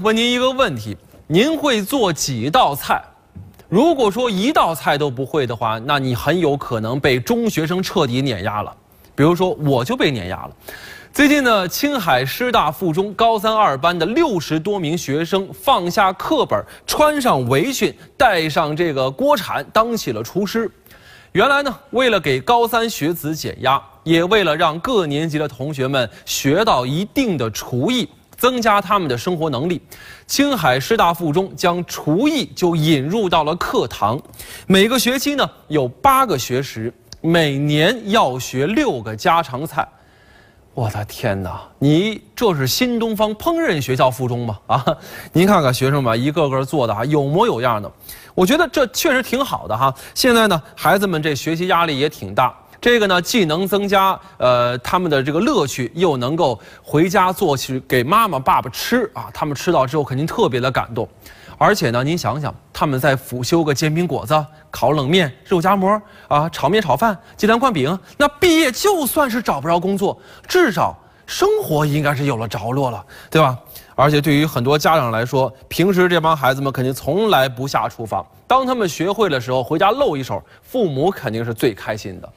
问您一个问题：您会做几道菜？如果说一道菜都不会的话，那你很有可能被中学生彻底碾压了。比如说，我就被碾压了。最近呢，青海师大附中高三二班的六十多名学生放下课本，穿上围裙，带上这个锅铲，当起了厨师。原来呢，为了给高三学子减压，也为了让各年级的同学们学到一定的厨艺，增加他们的生活能力，青海师大附中将厨艺就引入到了课堂。每个学期呢，有八个学时，每年要学六个家常菜。我的天哪！你这是新东方烹饪学校附中吗？啊，您看看学生们一个个做的啊，有模有样的。我觉得这确实挺好的哈。现在呢，孩子们这学习压力也挺大，这个呢既能增加呃他们的这个乐趣，又能够回家做去给妈妈爸爸吃啊。他们吃到之后肯定特别的感动。而且呢，您想想，他们在辅修个煎饼果子、烤冷面、肉夹馍啊、炒面炒饭、鸡蛋灌饼，那毕业就算是找不着工作，至少生活应该是有了着落了，对吧？而且对于很多家长来说，平时这帮孩子们肯定从来不下厨房，当他们学会的时候，回家露一手，父母肯定是最开心的。